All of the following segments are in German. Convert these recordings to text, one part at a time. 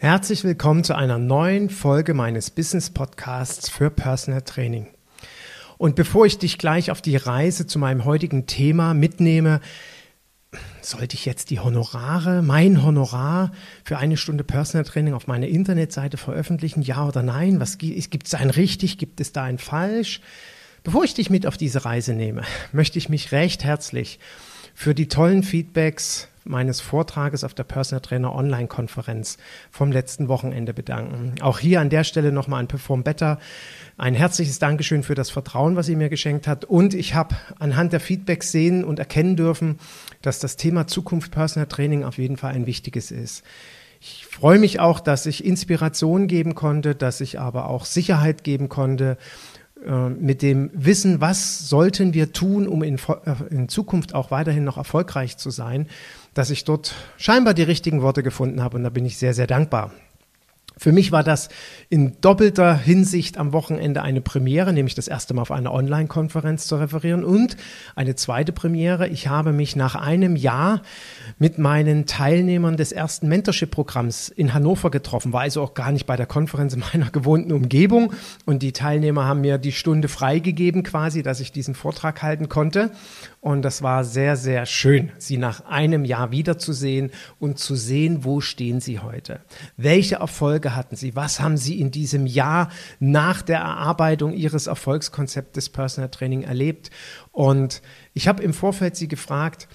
Herzlich willkommen zu einer neuen Folge meines Business Podcasts für Personal Training. Und bevor ich dich gleich auf die Reise zu meinem heutigen Thema mitnehme, sollte ich jetzt die Honorare, mein Honorar für eine Stunde Personal Training auf meiner Internetseite veröffentlichen? Ja oder nein? Was gibt es ein richtig? Gibt es da ein falsch? Bevor ich dich mit auf diese Reise nehme, möchte ich mich recht herzlich für die tollen Feedbacks meines Vortrages auf der Personal Trainer Online-Konferenz vom letzten Wochenende bedanken. Auch hier an der Stelle nochmal an Perform Better ein herzliches Dankeschön für das Vertrauen, was sie mir geschenkt hat. Und ich habe anhand der Feedbacks sehen und erkennen dürfen, dass das Thema Zukunft Personal Training auf jeden Fall ein wichtiges ist. Ich freue mich auch, dass ich Inspiration geben konnte, dass ich aber auch Sicherheit geben konnte mit dem Wissen, was sollten wir tun, um in, äh, in, Zukunft auch weiterhin noch erfolgreich zu sein, dass ich dort scheinbar die richtigen Worte gefunden habe und da bin ich sehr, sehr dankbar. Für mich war das in doppelter Hinsicht am Wochenende eine Premiere, nämlich das erste Mal auf einer Online-Konferenz zu referieren und eine zweite Premiere. Ich habe mich nach einem Jahr mit meinen Teilnehmern des ersten Mentorship-Programms in Hannover getroffen, war also auch gar nicht bei der Konferenz in meiner gewohnten Umgebung und die Teilnehmer haben mir die Stunde freigegeben quasi, dass ich diesen Vortrag halten konnte und das war sehr, sehr schön, sie nach einem Jahr wiederzusehen und zu sehen, wo stehen sie heute. Welche Erfolge hatten sie? Was haben sie in diesem Jahr nach der Erarbeitung ihres Erfolgskonzeptes Personal Training erlebt? Und ich habe im Vorfeld sie gefragt,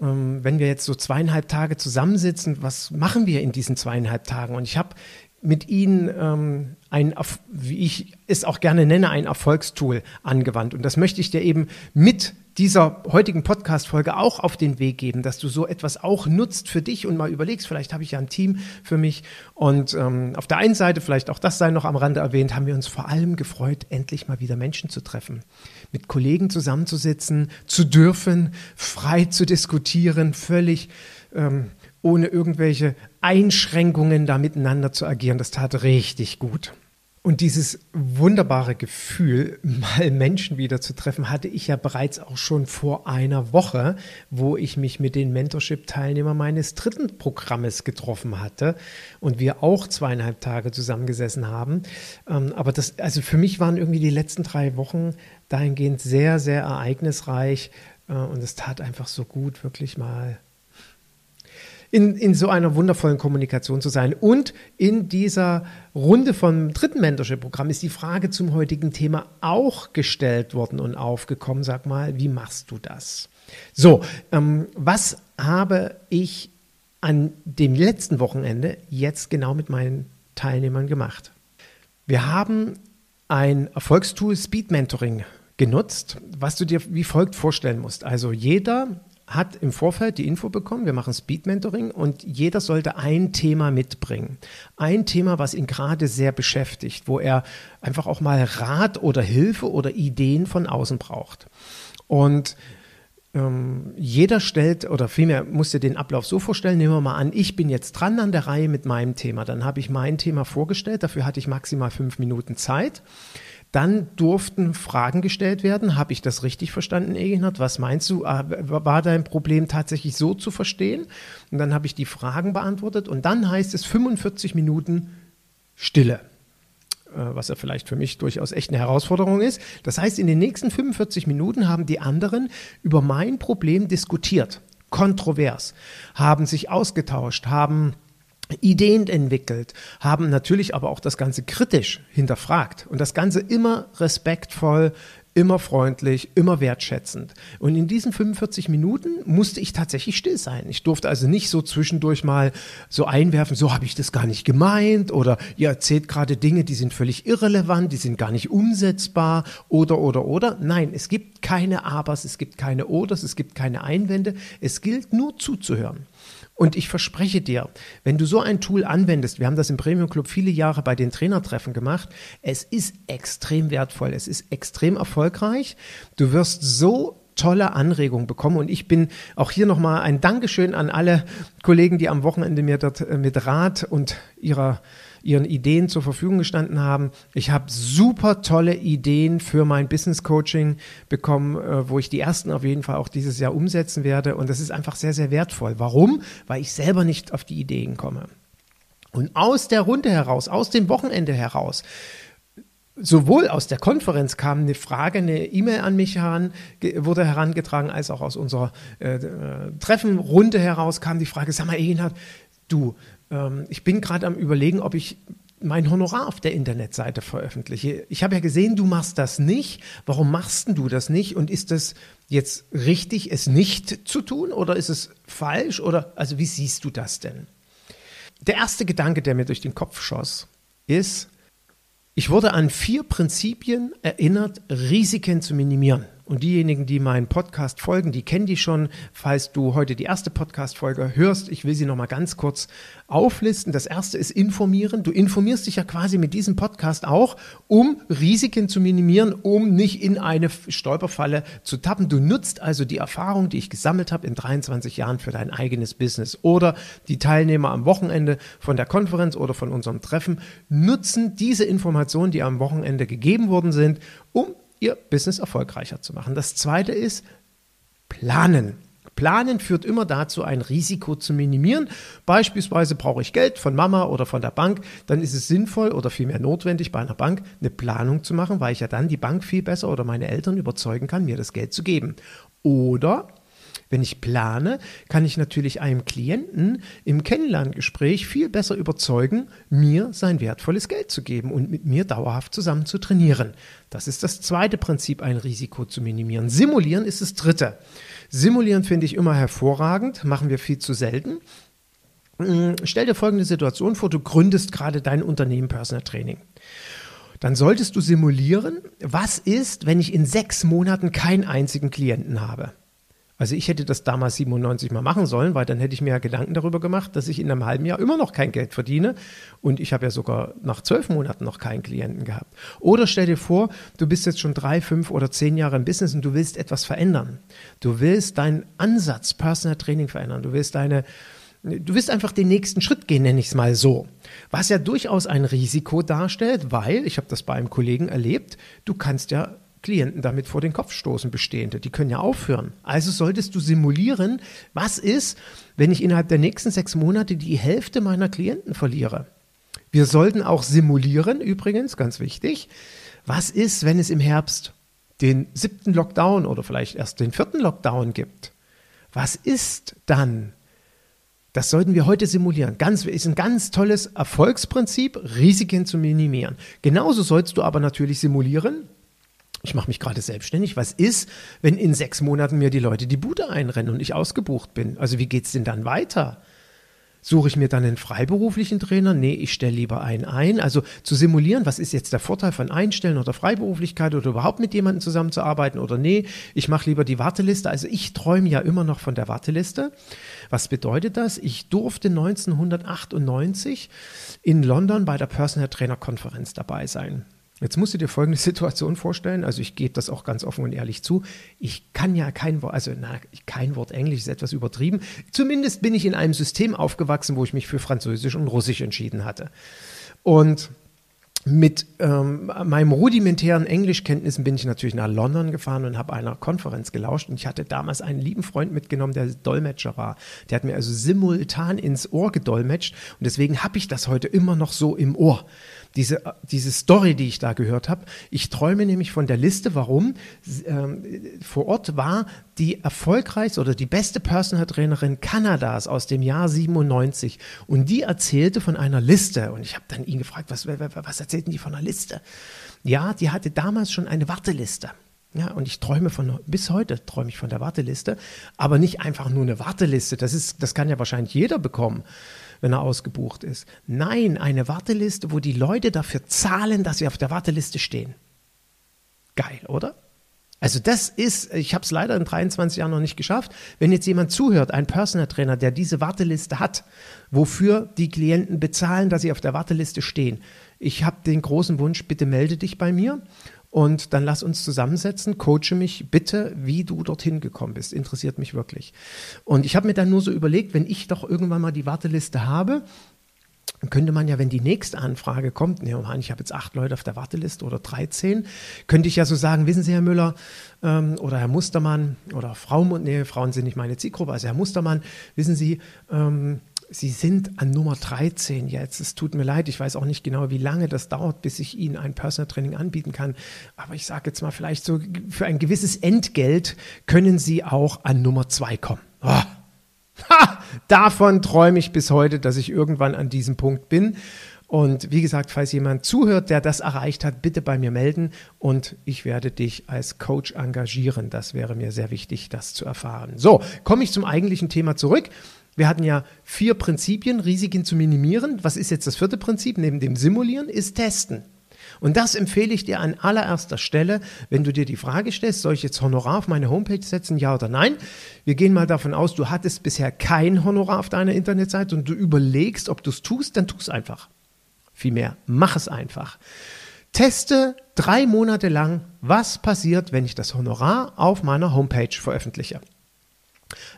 ähm, wenn wir jetzt so zweieinhalb Tage zusammensitzen, was machen wir in diesen zweieinhalb Tagen? Und ich habe mit ihnen ähm, ein, wie ich es auch gerne nenne, ein Erfolgstool angewandt. Und das möchte ich dir eben mit dieser heutigen Podcast-Folge auch auf den Weg geben, dass du so etwas auch nutzt für dich und mal überlegst, vielleicht habe ich ja ein Team für mich. Und ähm, auf der einen Seite, vielleicht auch das sei noch am Rande erwähnt, haben wir uns vor allem gefreut, endlich mal wieder Menschen zu treffen, mit Kollegen zusammenzusitzen, zu dürfen, frei zu diskutieren, völlig ähm, ohne irgendwelche Einschränkungen da miteinander zu agieren. Das tat richtig gut. Und dieses wunderbare Gefühl, mal Menschen wieder zu treffen, hatte ich ja bereits auch schon vor einer Woche, wo ich mich mit den Mentorship-Teilnehmern meines dritten Programmes getroffen hatte und wir auch zweieinhalb Tage zusammengesessen haben. Ähm, aber das, also für mich waren irgendwie die letzten drei Wochen dahingehend sehr, sehr ereignisreich äh, und es tat einfach so gut, wirklich mal in, in so einer wundervollen Kommunikation zu sein. Und in dieser Runde vom dritten Mentorship-Programm ist die Frage zum heutigen Thema auch gestellt worden und aufgekommen. Sag mal, wie machst du das? So, ähm, was habe ich an dem letzten Wochenende jetzt genau mit meinen Teilnehmern gemacht? Wir haben ein Erfolgstool Speed Mentoring genutzt, was du dir wie folgt vorstellen musst. Also jeder hat im Vorfeld die Info bekommen, wir machen Speed Mentoring und jeder sollte ein Thema mitbringen. Ein Thema, was ihn gerade sehr beschäftigt, wo er einfach auch mal Rat oder Hilfe oder Ideen von außen braucht. Und ähm, jeder stellt, oder vielmehr musst du den Ablauf so vorstellen, nehmen wir mal an, ich bin jetzt dran an der Reihe mit meinem Thema. Dann habe ich mein Thema vorgestellt, dafür hatte ich maximal fünf Minuten Zeit. Dann durften Fragen gestellt werden. Habe ich das richtig verstanden, Egenhard? Was meinst du? Ah, war dein Problem tatsächlich so zu verstehen? Und dann habe ich die Fragen beantwortet und dann heißt es 45 Minuten Stille äh, was ja vielleicht für mich durchaus echt eine Herausforderung ist. Das heißt, in den nächsten 45 Minuten haben die anderen über mein Problem diskutiert, kontrovers, haben sich ausgetauscht, haben Ideen entwickelt, haben natürlich aber auch das Ganze kritisch hinterfragt und das Ganze immer respektvoll, immer freundlich, immer wertschätzend. Und in diesen 45 Minuten musste ich tatsächlich still sein. Ich durfte also nicht so zwischendurch mal so einwerfen, so habe ich das gar nicht gemeint oder ihr erzählt gerade Dinge, die sind völlig irrelevant, die sind gar nicht umsetzbar oder oder oder. Nein, es gibt keine Abers, es gibt keine Oders, es gibt keine Einwände. Es gilt nur zuzuhören. Und ich verspreche dir, wenn du so ein Tool anwendest, wir haben das im Premium Club viele Jahre bei den Trainertreffen gemacht, es ist extrem wertvoll, es ist extrem erfolgreich. Du wirst so tolle Anregungen bekommen und ich bin auch hier nochmal ein Dankeschön an alle Kollegen, die am Wochenende mir dort äh, mit Rat und ihrer ihren Ideen zur Verfügung gestanden haben. Ich habe super tolle Ideen für mein Business Coaching bekommen, äh, wo ich die ersten auf jeden Fall auch dieses Jahr umsetzen werde. Und das ist einfach sehr, sehr wertvoll. Warum? Weil ich selber nicht auf die Ideen komme. Und aus der Runde heraus, aus dem Wochenende heraus, sowohl aus der Konferenz kam eine Frage, eine E-Mail an mich heran, wurde herangetragen, als auch aus unserer äh, äh Treffenrunde heraus kam die Frage, sag mal, Egenhard, du, ähm, ich bin gerade am Überlegen, ob ich mein Honorar auf der Internetseite veröffentliche. Ich habe ja gesehen, du machst das nicht. Warum machst du das nicht? Und ist das jetzt richtig, es nicht zu tun oder ist es falsch? Oder also wie siehst du das denn? Der erste Gedanke, der mir durch den Kopf schoss, ist, ich wurde an vier Prinzipien erinnert, Risiken zu minimieren. Und diejenigen, die meinen Podcast folgen, die kennen die schon. Falls du heute die erste Podcast-Folge hörst, ich will sie nochmal ganz kurz auflisten. Das erste ist informieren. Du informierst dich ja quasi mit diesem Podcast auch, um Risiken zu minimieren, um nicht in eine Stolperfalle zu tappen. Du nutzt also die Erfahrung, die ich gesammelt habe in 23 Jahren für dein eigenes Business. Oder die Teilnehmer am Wochenende von der Konferenz oder von unserem Treffen nutzen diese Informationen, die am Wochenende gegeben worden sind, um ihr Business erfolgreicher zu machen. Das zweite ist planen. Planen führt immer dazu, ein Risiko zu minimieren. Beispielsweise brauche ich Geld von Mama oder von der Bank, dann ist es sinnvoll oder vielmehr notwendig, bei einer Bank eine Planung zu machen, weil ich ja dann die Bank viel besser oder meine Eltern überzeugen kann, mir das Geld zu geben. Oder wenn ich plane, kann ich natürlich einem Klienten im Kennenlerngespräch viel besser überzeugen, mir sein wertvolles Geld zu geben und mit mir dauerhaft zusammen zu trainieren. Das ist das zweite Prinzip, ein Risiko zu minimieren. Simulieren ist das dritte. Simulieren finde ich immer hervorragend, machen wir viel zu selten. Hm, stell dir folgende Situation vor, du gründest gerade dein Unternehmen Personal Training dann solltest du simulieren, was ist, wenn ich in sechs Monaten keinen einzigen Klienten habe. Also ich hätte das damals 97 mal machen sollen, weil dann hätte ich mir ja Gedanken darüber gemacht, dass ich in einem halben Jahr immer noch kein Geld verdiene und ich habe ja sogar nach zwölf Monaten noch keinen Klienten gehabt. Oder stell dir vor, du bist jetzt schon drei, fünf oder zehn Jahre im Business und du willst etwas verändern. Du willst deinen Ansatz Personal Training verändern. Du willst deine Du willst einfach den nächsten Schritt gehen, nenne ich es mal so. Was ja durchaus ein Risiko darstellt, weil, ich habe das bei einem Kollegen erlebt, du kannst ja Klienten damit vor den Kopf stoßen, bestehende. Die können ja aufhören. Also solltest du simulieren, was ist, wenn ich innerhalb der nächsten sechs Monate die Hälfte meiner Klienten verliere. Wir sollten auch simulieren, übrigens, ganz wichtig, was ist, wenn es im Herbst den siebten Lockdown oder vielleicht erst den vierten Lockdown gibt. Was ist dann? Das sollten wir heute simulieren. Ganz, ist ein ganz tolles Erfolgsprinzip, Risiken zu minimieren. Genauso sollst du aber natürlich simulieren, ich mache mich gerade selbstständig. Was ist, wenn in sechs Monaten mir die Leute die Bude einrennen und ich ausgebucht bin? Also wie geht es denn dann weiter? Suche ich mir dann einen freiberuflichen Trainer? Nee, ich stelle lieber einen ein. Also zu simulieren, was ist jetzt der Vorteil von Einstellen oder Freiberuflichkeit oder überhaupt mit jemandem zusammenzuarbeiten oder nee, ich mache lieber die Warteliste. Also ich träume ja immer noch von der Warteliste. Was bedeutet das? Ich durfte 1998 in London bei der Personal Trainer Konferenz dabei sein. Jetzt musst du dir folgende Situation vorstellen, also ich gebe das auch ganz offen und ehrlich zu, ich kann ja kein Wort, also na, kein Wort Englisch ist etwas übertrieben, zumindest bin ich in einem System aufgewachsen, wo ich mich für Französisch und Russisch entschieden hatte. Und mit ähm, meinem rudimentären Englischkenntnissen bin ich natürlich nach London gefahren und habe einer Konferenz gelauscht. Und ich hatte damals einen lieben Freund mitgenommen, der Dolmetscher war. Der hat mir also simultan ins Ohr gedolmetscht. Und deswegen habe ich das heute immer noch so im Ohr diese, diese Story, die ich da gehört habe. Ich träume nämlich von der Liste, warum ähm, vor Ort war die erfolgreichste oder die beste Personal Trainerin Kanadas aus dem Jahr 97 und die erzählte von einer Liste und ich habe dann ihn gefragt, was, was erzählten die von einer Liste? Ja, die hatte damals schon eine Warteliste. Ja, und ich träume von, bis heute träume ich von der Warteliste, aber nicht einfach nur eine Warteliste. Das ist, das kann ja wahrscheinlich jeder bekommen, wenn er ausgebucht ist. Nein, eine Warteliste, wo die Leute dafür zahlen, dass sie auf der Warteliste stehen. Geil, oder? Also das ist, ich habe es leider in 23 Jahren noch nicht geschafft. Wenn jetzt jemand zuhört, ein Personal Trainer, der diese Warteliste hat, wofür die Klienten bezahlen, dass sie auf der Warteliste stehen. Ich habe den großen Wunsch, bitte melde dich bei mir und dann lass uns zusammensetzen, coache mich bitte, wie du dorthin gekommen bist. Interessiert mich wirklich. Und ich habe mir dann nur so überlegt, wenn ich doch irgendwann mal die Warteliste habe, könnte man ja, wenn die nächste Anfrage kommt, ne, ich habe jetzt acht Leute auf der Warteliste oder 13, könnte ich ja so sagen, wissen Sie, Herr Müller ähm, oder Herr Mustermann oder Frau, nee, Frauen sind nicht meine Zielgruppe, also Herr Mustermann, wissen Sie, ähm, Sie sind an Nummer 13 jetzt. Es tut mir leid, ich weiß auch nicht genau, wie lange das dauert, bis ich Ihnen ein Personal Training anbieten kann. Aber ich sage jetzt mal, vielleicht so für ein gewisses Entgelt können Sie auch an Nummer 2 kommen. Oh. Ha, davon träume ich bis heute, dass ich irgendwann an diesem Punkt bin. Und wie gesagt, falls jemand zuhört, der das erreicht hat, bitte bei mir melden und ich werde dich als Coach engagieren. Das wäre mir sehr wichtig, das zu erfahren. So, komme ich zum eigentlichen Thema zurück. Wir hatten ja vier Prinzipien, Risiken zu minimieren. Was ist jetzt das vierte Prinzip neben dem Simulieren? Ist Testen. Und das empfehle ich dir an allererster Stelle, wenn du dir die Frage stellst, soll ich jetzt Honorar auf meine Homepage setzen, ja oder nein? Wir gehen mal davon aus, du hattest bisher kein Honorar auf deiner Internetseite und du überlegst, ob du es tust, dann tu es einfach. Vielmehr, mach es einfach. Teste drei Monate lang, was passiert, wenn ich das Honorar auf meiner Homepage veröffentliche.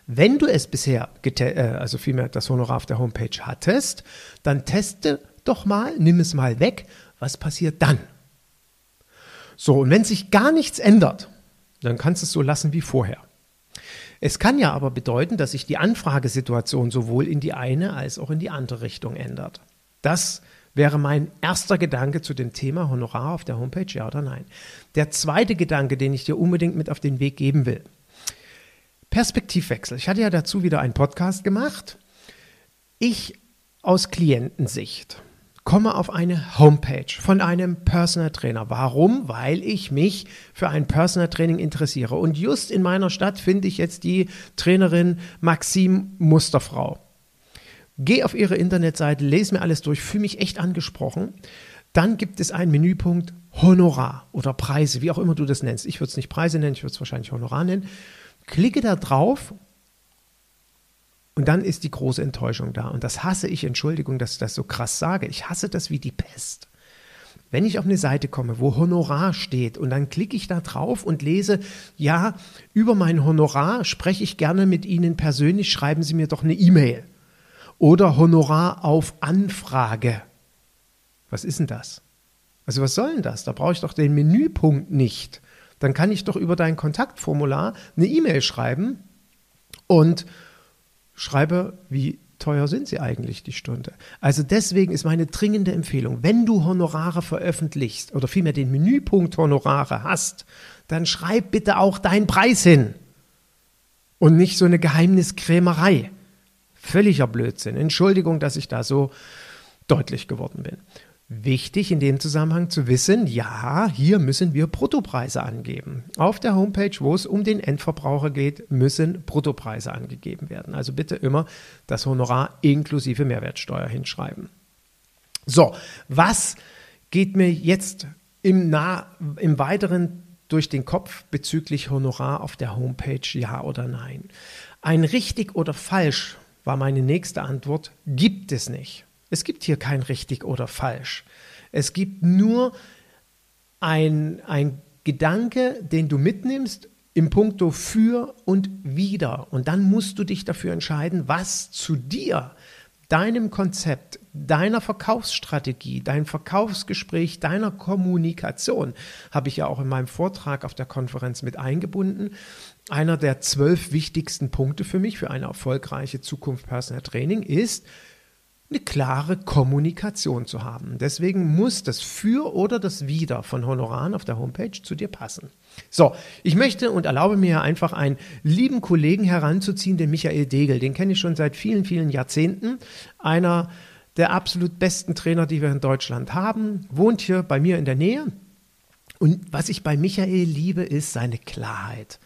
Wenn du es bisher, äh, also vielmehr das Honorar auf der Homepage hattest, dann teste doch mal, nimm es mal weg, was passiert dann? So, und wenn sich gar nichts ändert, dann kannst du es so lassen wie vorher. Es kann ja aber bedeuten, dass sich die Anfragesituation sowohl in die eine als auch in die andere Richtung ändert. Das wäre mein erster Gedanke zu dem Thema Honorar auf der Homepage, ja oder nein. Der zweite Gedanke, den ich dir unbedingt mit auf den Weg geben will, Perspektivwechsel. Ich hatte ja dazu wieder einen Podcast gemacht. Ich aus Klientensicht komme auf eine Homepage von einem Personal Trainer. Warum? Weil ich mich für ein Personal Training interessiere. Und just in meiner Stadt finde ich jetzt die Trainerin Maxime Musterfrau. Geh auf ihre Internetseite, lese mir alles durch, fühle mich echt angesprochen. Dann gibt es einen Menüpunkt Honorar oder Preise, wie auch immer du das nennst. Ich würde es nicht Preise nennen, ich würde es wahrscheinlich Honorar nennen klicke da drauf und dann ist die große Enttäuschung da. Und das hasse ich, Entschuldigung, dass ich das so krass sage. Ich hasse das wie die Pest. Wenn ich auf eine Seite komme, wo Honorar steht und dann klicke ich da drauf und lese, ja, über mein Honorar spreche ich gerne mit Ihnen persönlich, schreiben Sie mir doch eine E-Mail. Oder Honorar auf Anfrage. Was ist denn das? Also was soll denn das? Da brauche ich doch den Menüpunkt nicht dann kann ich doch über dein Kontaktformular eine E-Mail schreiben und schreibe, wie teuer sind sie eigentlich die Stunde. Also deswegen ist meine dringende Empfehlung, wenn du Honorare veröffentlichst oder vielmehr den Menüpunkt Honorare hast, dann schreib bitte auch deinen Preis hin und nicht so eine Geheimniskrämerei. Völliger Blödsinn. Entschuldigung, dass ich da so deutlich geworden bin. Wichtig in dem Zusammenhang zu wissen, ja, hier müssen wir Bruttopreise angeben. Auf der Homepage, wo es um den Endverbraucher geht, müssen Bruttopreise angegeben werden. Also bitte immer das Honorar inklusive Mehrwertsteuer hinschreiben. So, was geht mir jetzt im, nah, im Weiteren durch den Kopf bezüglich Honorar auf der Homepage, ja oder nein? Ein richtig oder falsch war meine nächste Antwort, gibt es nicht. Es gibt hier kein richtig oder falsch. Es gibt nur ein, ein Gedanke, den du mitnimmst im Punkto für und wieder. Und dann musst du dich dafür entscheiden, was zu dir, deinem Konzept, deiner Verkaufsstrategie, dein Verkaufsgespräch, deiner Kommunikation, habe ich ja auch in meinem Vortrag auf der Konferenz mit eingebunden. Einer der zwölf wichtigsten Punkte für mich, für eine erfolgreiche Zukunft Personal Training ist, eine klare Kommunikation zu haben. Deswegen muss das Für oder das Wider von Honoraren auf der Homepage zu dir passen. So, ich möchte und erlaube mir einfach einen lieben Kollegen heranzuziehen, den Michael Degel. Den kenne ich schon seit vielen, vielen Jahrzehnten. Einer der absolut besten Trainer, die wir in Deutschland haben, wohnt hier bei mir in der Nähe Und was ich bei Michael liebe, ist seine Klarheit.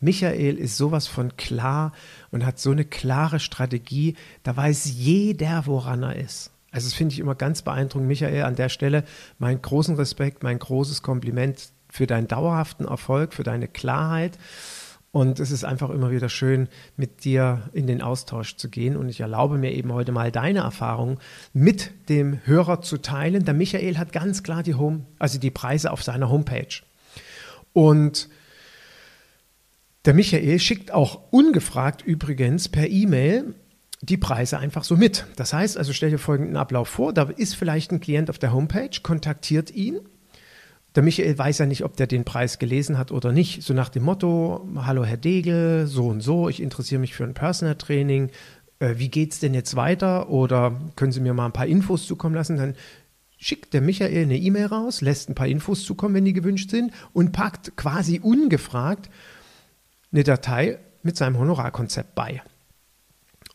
Michael ist sowas von klar und hat so eine klare Strategie. Da weiß jeder, woran er ist. Also das finde ich immer ganz beeindruckend. Michael, an der Stelle meinen großen Respekt, mein großes Kompliment für deinen dauerhaften Erfolg, für deine Klarheit. Und es ist einfach immer wieder schön, mit dir in den Austausch zu gehen. Und ich erlaube mir eben heute mal deine Erfahrungen mit dem Hörer zu teilen. Der Michael hat ganz klar die Home, also die Preise auf seiner Homepage. Und der Michael schickt auch ungefragt übrigens per E-Mail die Preise einfach so mit. Das heißt also, stell dir folgenden Ablauf vor, da ist vielleicht ein Klient auf der Homepage, kontaktiert ihn der Michael weiß ja nicht, ob der den Preis gelesen hat oder nicht. So nach dem Motto, hallo Herr Degel, so und so, ich interessiere mich für ein Personal Training. Äh, wie es denn jetzt weiter? Oder können Sie mir mal ein paar Infos zukommen lassen? Dann schickt der Michael eine E-Mail raus, lässt ein paar Infos zukommen, wenn die gewünscht sind, und packt quasi ungefragt eine Datei mit seinem Honorarkonzept bei.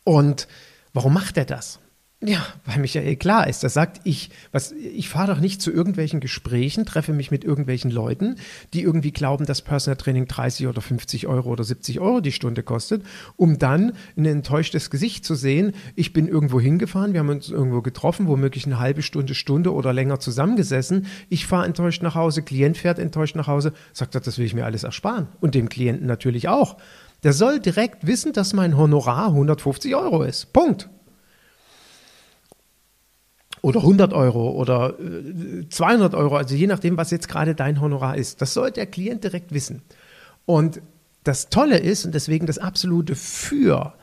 Und warum macht er das? Ja, weil Michael klar ist. Er sagt, ich, was, ich fahre doch nicht zu irgendwelchen Gesprächen, treffe mich mit irgendwelchen Leuten, die irgendwie glauben, dass Personal Training 30 oder 50 Euro oder 70 Euro die Stunde kostet, um dann ein enttäuschtes Gesicht zu sehen. Ich bin irgendwo hingefahren, wir haben uns irgendwo getroffen, womöglich eine halbe Stunde, Stunde oder länger zusammengesessen. Ich fahre enttäuscht nach Hause, Klient fährt enttäuscht nach Hause, sagt er, das will ich mir alles ersparen. Und dem Klienten natürlich auch. Der soll direkt wissen, dass mein Honorar 150 Euro ist. Punkt oder 100 Euro oder 200 äh, Euro, also je nachdem, was jetzt gerade dein Honorar ist. Das sollte der Klient direkt wissen. Und das Tolle ist, und deswegen das absolute Für,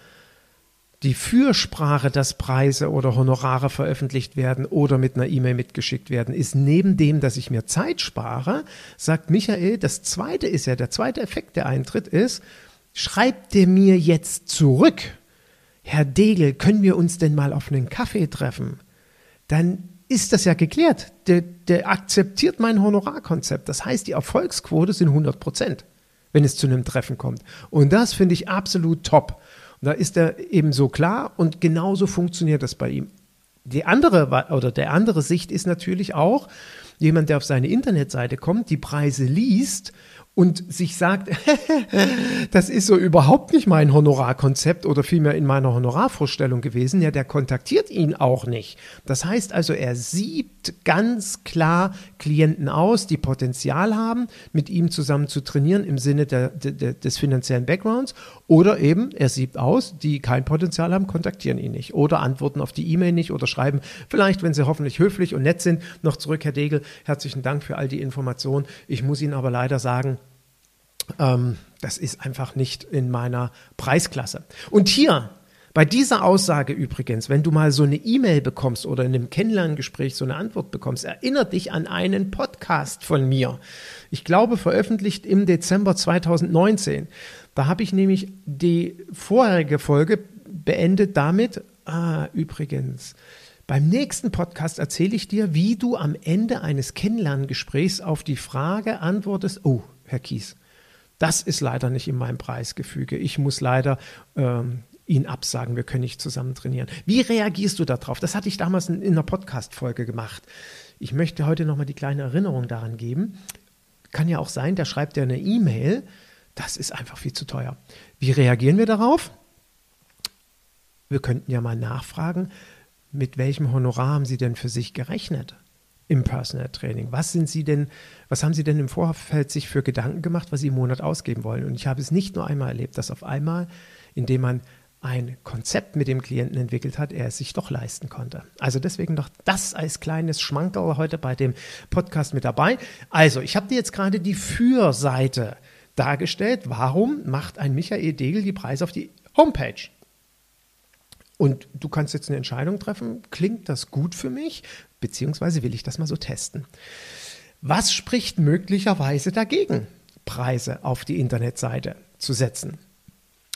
die Fürsprache, dass Preise oder Honorare veröffentlicht werden oder mit einer E-Mail mitgeschickt werden, ist neben dem, dass ich mir Zeit spare, sagt Michael, das zweite ist ja, der zweite Effekt, der eintritt, ist, schreibt der mir jetzt zurück, Herr Degel, können wir uns denn mal auf einen Kaffee treffen? Dann ist das ja geklärt. Der, der akzeptiert mein Honorarkonzept. Das heißt, die Erfolgsquote sind 100 Prozent, wenn es zu einem Treffen kommt. Und das finde ich absolut top. Und da ist er eben so klar und genauso funktioniert das bei ihm. Die andere oder der andere Sicht ist natürlich auch jemand, der auf seine Internetseite kommt, die Preise liest und sich sagt, das ist so überhaupt nicht mein Honorarkonzept oder vielmehr in meiner Honorarvorstellung gewesen, ja, der kontaktiert ihn auch nicht. Das heißt also, er siebt ganz klar Klienten aus, die Potenzial haben, mit ihm zusammen zu trainieren im Sinne der, der, des finanziellen Backgrounds oder eben, er siebt aus, die kein Potenzial haben, kontaktieren ihn nicht oder antworten auf die E-Mail nicht oder schreiben vielleicht, wenn sie hoffentlich höflich und nett sind, noch zurück, Herr Degel, herzlichen Dank für all die Informationen. Ich muss Ihnen aber leider sagen, ähm, das ist einfach nicht in meiner Preisklasse. Und hier, bei dieser Aussage übrigens, wenn du mal so eine E-Mail bekommst oder in einem Kennenlerngespräch so eine Antwort bekommst, erinnert dich an einen Podcast von mir. Ich glaube, veröffentlicht im Dezember 2019. Da habe ich nämlich die vorherige Folge beendet damit, ah, übrigens, beim nächsten Podcast erzähle ich dir, wie du am Ende eines Kennenlerngesprächs auf die Frage antwortest, oh, Herr Kies, das ist leider nicht in meinem Preisgefüge. Ich muss leider ähm, ihn absagen, wir können nicht zusammen trainieren. Wie reagierst du darauf? Das hatte ich damals in, in einer Podcast-Folge gemacht. Ich möchte heute nochmal die kleine Erinnerung daran geben. Kann ja auch sein, der schreibt ja eine E-Mail. Das ist einfach viel zu teuer. Wie reagieren wir darauf? Wir könnten ja mal nachfragen, mit welchem Honorar haben Sie denn für sich gerechnet? Im Personal Training? Was sind Sie denn, was haben Sie denn im Vorfeld sich für Gedanken gemacht, was Sie im Monat ausgeben wollen? Und ich habe es nicht nur einmal erlebt, dass auf einmal, indem man ein Konzept mit dem Klienten entwickelt hat, er es sich doch leisten konnte. Also deswegen noch das als kleines Schmankerl heute bei dem Podcast mit dabei. Also, ich habe dir jetzt gerade die Fürseite dargestellt. Warum macht ein Michael Degel die Preise auf die Homepage? Und du kannst jetzt eine Entscheidung treffen, klingt das gut für mich, beziehungsweise will ich das mal so testen. Was spricht möglicherweise dagegen, Preise auf die Internetseite zu setzen?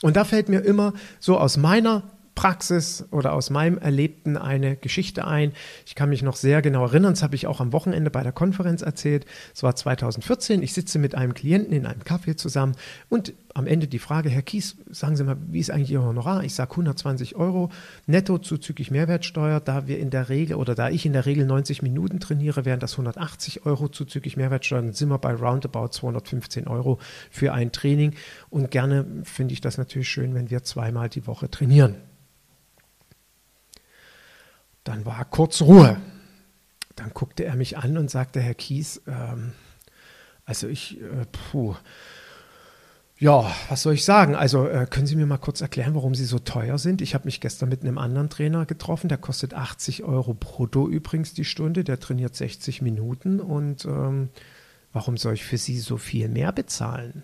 Und da fällt mir immer so aus meiner Praxis oder aus meinem Erlebten eine Geschichte ein. Ich kann mich noch sehr genau erinnern, das habe ich auch am Wochenende bei der Konferenz erzählt. Es war 2014, ich sitze mit einem Klienten in einem Café zusammen und am Ende die Frage, Herr Kies, sagen Sie mal, wie ist eigentlich Ihr Honorar? Ich sage 120 Euro netto zuzüglich Mehrwertsteuer. Da wir in der Regel oder da ich in der Regel 90 Minuten trainiere, wären das 180 Euro zuzüglich Mehrwertsteuer. Dann sind wir bei roundabout 215 Euro für ein Training. Und gerne finde ich das natürlich schön, wenn wir zweimal die Woche trainieren. Dann war kurz Ruhe. Dann guckte er mich an und sagte, Herr Kies, ähm, also ich, äh, puh, ja, was soll ich sagen? Also äh, können Sie mir mal kurz erklären, warum Sie so teuer sind? Ich habe mich gestern mit einem anderen Trainer getroffen, der kostet 80 Euro brutto übrigens die Stunde, der trainiert 60 Minuten und ähm, warum soll ich für Sie so viel mehr bezahlen?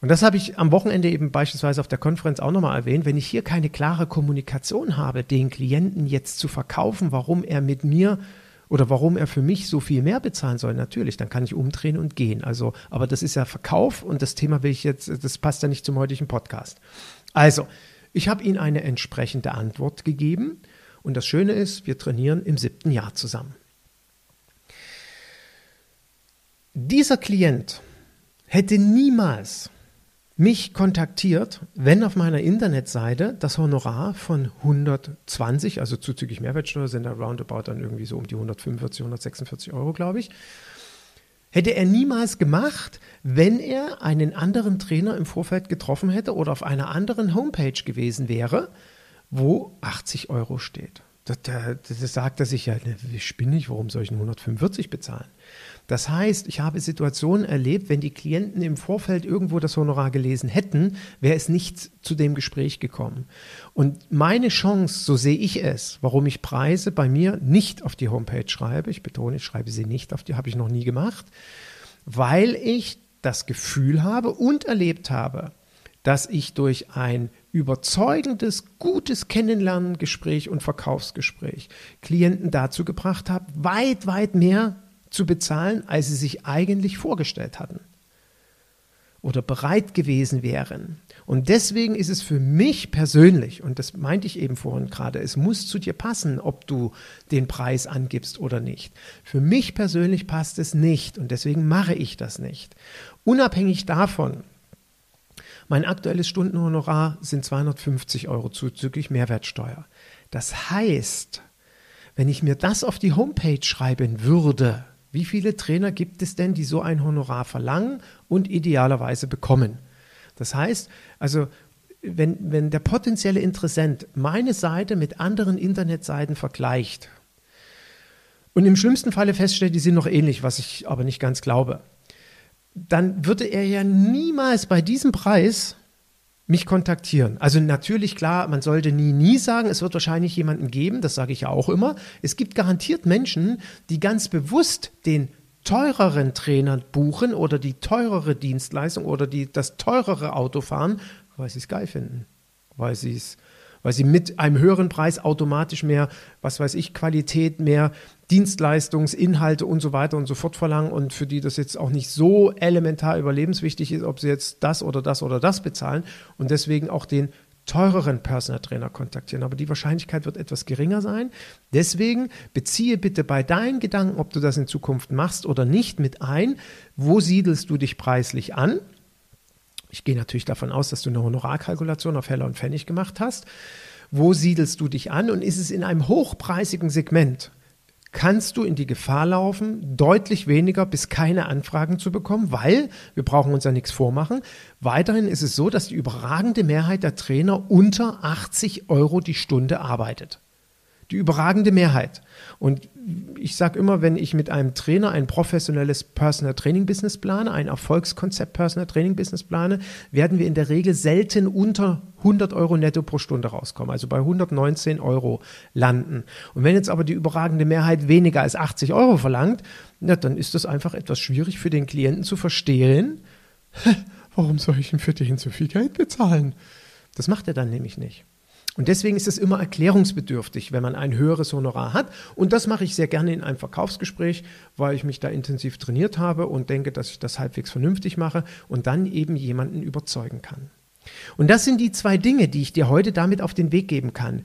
Und das habe ich am Wochenende eben beispielsweise auf der Konferenz auch nochmal erwähnt. Wenn ich hier keine klare Kommunikation habe, den Klienten jetzt zu verkaufen, warum er mit mir oder warum er für mich so viel mehr bezahlen soll, natürlich, dann kann ich umdrehen und gehen. Also, aber das ist ja Verkauf und das Thema will ich jetzt, das passt ja nicht zum heutigen Podcast. Also, ich habe ihm eine entsprechende Antwort gegeben und das Schöne ist, wir trainieren im siebten Jahr zusammen. Dieser Klient hätte niemals mich kontaktiert, wenn auf meiner Internetseite das Honorar von 120, also zuzüglich Mehrwertsteuer sind da roundabout dann irgendwie so um die 145, 146 Euro, glaube ich, hätte er niemals gemacht, wenn er einen anderen Trainer im Vorfeld getroffen hätte oder auf einer anderen Homepage gewesen wäre, wo 80 Euro steht. Das, das, das sagt er sich ja, ne, wie spinne ich, warum soll ich 145 bezahlen? Das heißt, ich habe Situationen erlebt, wenn die Klienten im Vorfeld irgendwo das Honorar gelesen hätten, wäre es nicht zu dem Gespräch gekommen. Und meine Chance, so sehe ich es, warum ich Preise bei mir nicht auf die Homepage schreibe, ich betone, ich schreibe sie nicht auf die, habe ich noch nie gemacht, weil ich das Gefühl habe und erlebt habe, dass ich durch ein überzeugendes, gutes Kennenlerngespräch und Verkaufsgespräch Klienten dazu gebracht habe, weit, weit mehr zu bezahlen, als sie sich eigentlich vorgestellt hatten oder bereit gewesen wären. Und deswegen ist es für mich persönlich, und das meinte ich eben vorhin gerade, es muss zu dir passen, ob du den Preis angibst oder nicht. Für mich persönlich passt es nicht und deswegen mache ich das nicht. Unabhängig davon, mein aktuelles Stundenhonorar sind 250 Euro zuzüglich Mehrwertsteuer. Das heißt, wenn ich mir das auf die Homepage schreiben würde, wie viele Trainer gibt es denn, die so ein Honorar verlangen und idealerweise bekommen? Das heißt, also wenn, wenn der potenzielle Interessent meine Seite mit anderen Internetseiten vergleicht und im schlimmsten Falle feststellt, die sind noch ähnlich, was ich aber nicht ganz glaube, dann würde er ja niemals bei diesem Preis mich kontaktieren. Also natürlich klar, man sollte nie, nie sagen, es wird wahrscheinlich jemanden geben, das sage ich ja auch immer. Es gibt garantiert Menschen, die ganz bewusst den teureren Trainer buchen oder die teurere Dienstleistung oder die, das teurere Auto fahren, weil sie es geil finden, weil sie es weil sie mit einem höheren Preis automatisch mehr, was weiß ich, Qualität, mehr Dienstleistungsinhalte und so weiter und so fort verlangen und für die das jetzt auch nicht so elementar überlebenswichtig ist, ob sie jetzt das oder das oder das bezahlen und deswegen auch den teureren Personal Trainer kontaktieren. Aber die Wahrscheinlichkeit wird etwas geringer sein. Deswegen beziehe bitte bei deinen Gedanken, ob du das in Zukunft machst oder nicht, mit ein, wo siedelst du dich preislich an ich gehe natürlich davon aus, dass du eine Honorarkalkulation auf Heller und Pfennig gemacht hast. Wo siedelst du dich an und ist es in einem hochpreisigen Segment? kannst du in die Gefahr laufen, deutlich weniger bis keine Anfragen zu bekommen, weil wir brauchen uns ja nichts vormachen. Weiterhin ist es so, dass die überragende Mehrheit der Trainer unter 80 Euro die Stunde arbeitet. Die überragende Mehrheit. Und ich sage immer, wenn ich mit einem Trainer ein professionelles Personal Training Business plane, ein Erfolgskonzept Personal Training Business plane, werden wir in der Regel selten unter 100 Euro netto pro Stunde rauskommen, also bei 119 Euro landen. Und wenn jetzt aber die überragende Mehrheit weniger als 80 Euro verlangt, na, dann ist das einfach etwas schwierig für den Klienten zu verstehen, warum soll ich ihm für den so viel Geld bezahlen? Das macht er dann nämlich nicht. Und deswegen ist es immer erklärungsbedürftig, wenn man ein höheres Honorar hat. Und das mache ich sehr gerne in einem Verkaufsgespräch, weil ich mich da intensiv trainiert habe und denke, dass ich das halbwegs vernünftig mache und dann eben jemanden überzeugen kann. Und das sind die zwei Dinge, die ich dir heute damit auf den Weg geben kann.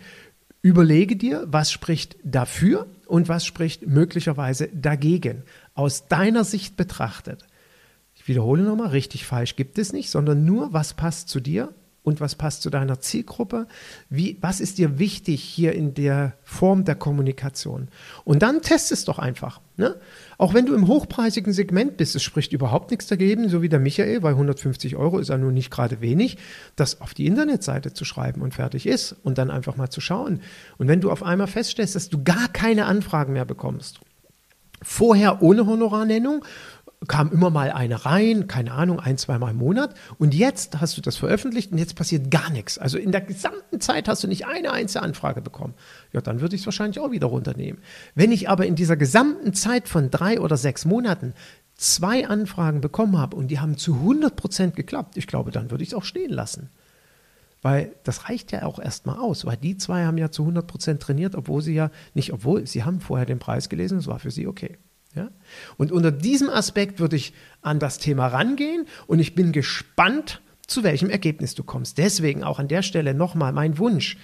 Überlege dir, was spricht dafür und was spricht möglicherweise dagegen, aus deiner Sicht betrachtet. Ich wiederhole nochmal, richtig falsch gibt es nicht, sondern nur, was passt zu dir und was passt zu deiner Zielgruppe, wie, was ist dir wichtig hier in der Form der Kommunikation. Und dann test es doch einfach. Ne? Auch wenn du im hochpreisigen Segment bist, es spricht überhaupt nichts dagegen, so wie der Michael, weil 150 Euro ist ja nun nicht gerade wenig, das auf die Internetseite zu schreiben und fertig ist und dann einfach mal zu schauen. Und wenn du auf einmal feststellst, dass du gar keine Anfragen mehr bekommst, vorher ohne Honorarnennung kam immer mal eine rein, keine Ahnung, ein, zweimal im Monat. Und jetzt hast du das veröffentlicht und jetzt passiert gar nichts. Also in der gesamten Zeit hast du nicht eine einzige Anfrage bekommen. Ja, dann würde ich es wahrscheinlich auch wieder runternehmen. Wenn ich aber in dieser gesamten Zeit von drei oder sechs Monaten zwei Anfragen bekommen habe und die haben zu 100 Prozent geklappt, ich glaube, dann würde ich es auch stehen lassen. Weil das reicht ja auch erstmal aus, weil die zwei haben ja zu 100 Prozent trainiert, obwohl sie ja nicht, obwohl sie haben vorher den Preis gelesen, es war für sie okay. Ja? Und unter diesem Aspekt würde ich an das Thema rangehen und ich bin gespannt, zu welchem Ergebnis du kommst. Deswegen auch an der Stelle nochmal mein Wunsch.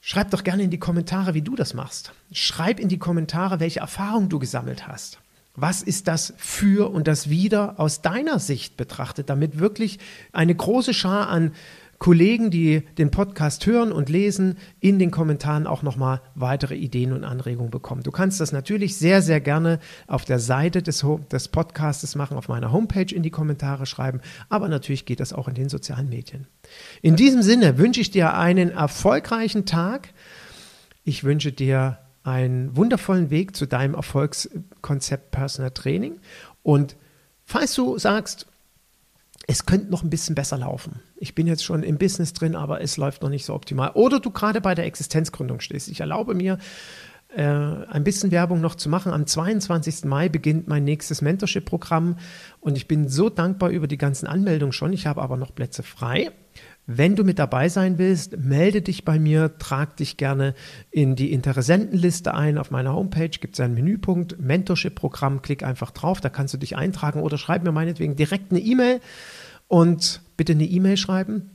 Schreib doch gerne in die Kommentare, wie du das machst. Schreib in die Kommentare, welche Erfahrungen du gesammelt hast. Was ist das für und das wieder aus deiner Sicht betrachtet, damit wirklich eine große Schar an Kollegen, die den Podcast hören und lesen, in den Kommentaren auch nochmal weitere Ideen und Anregungen bekommen. Du kannst das natürlich sehr, sehr gerne auf der Seite des, des Podcastes machen, auf meiner Homepage in die Kommentare schreiben, aber natürlich geht das auch in den sozialen Medien. In diesem Sinne wünsche ich dir einen erfolgreichen Tag. Ich wünsche dir einen wundervollen Weg zu deinem Erfolgskonzept Personal Training und falls du sagst, es könnte noch ein bisschen besser laufen. Ich bin jetzt schon im Business drin, aber es läuft noch nicht so optimal. Oder du gerade bei der Existenzgründung stehst. Ich erlaube mir, äh, ein bisschen Werbung noch zu machen. Am 22. Mai beginnt mein nächstes Mentorship-Programm und ich bin so dankbar über die ganzen Anmeldungen schon. Ich habe aber noch Plätze frei. Wenn du mit dabei sein willst, melde dich bei mir, trag dich gerne in die Interessentenliste ein. Auf meiner Homepage gibt es einen Menüpunkt, Mentorship-Programm, klick einfach drauf, da kannst du dich eintragen oder schreib mir meinetwegen direkt eine E-Mail und bitte eine E-Mail schreiben.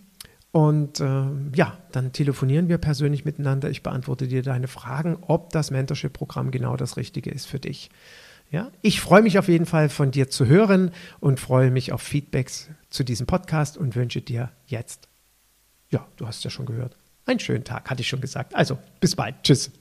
Und äh, ja, dann telefonieren wir persönlich miteinander. Ich beantworte dir deine Fragen, ob das Mentorship-Programm genau das Richtige ist für dich. Ja, ich freue mich auf jeden Fall von dir zu hören und freue mich auf Feedbacks zu diesem Podcast und wünsche dir jetzt ja, du hast ja schon gehört. Einen schönen Tag, hatte ich schon gesagt. Also, bis bald. Tschüss.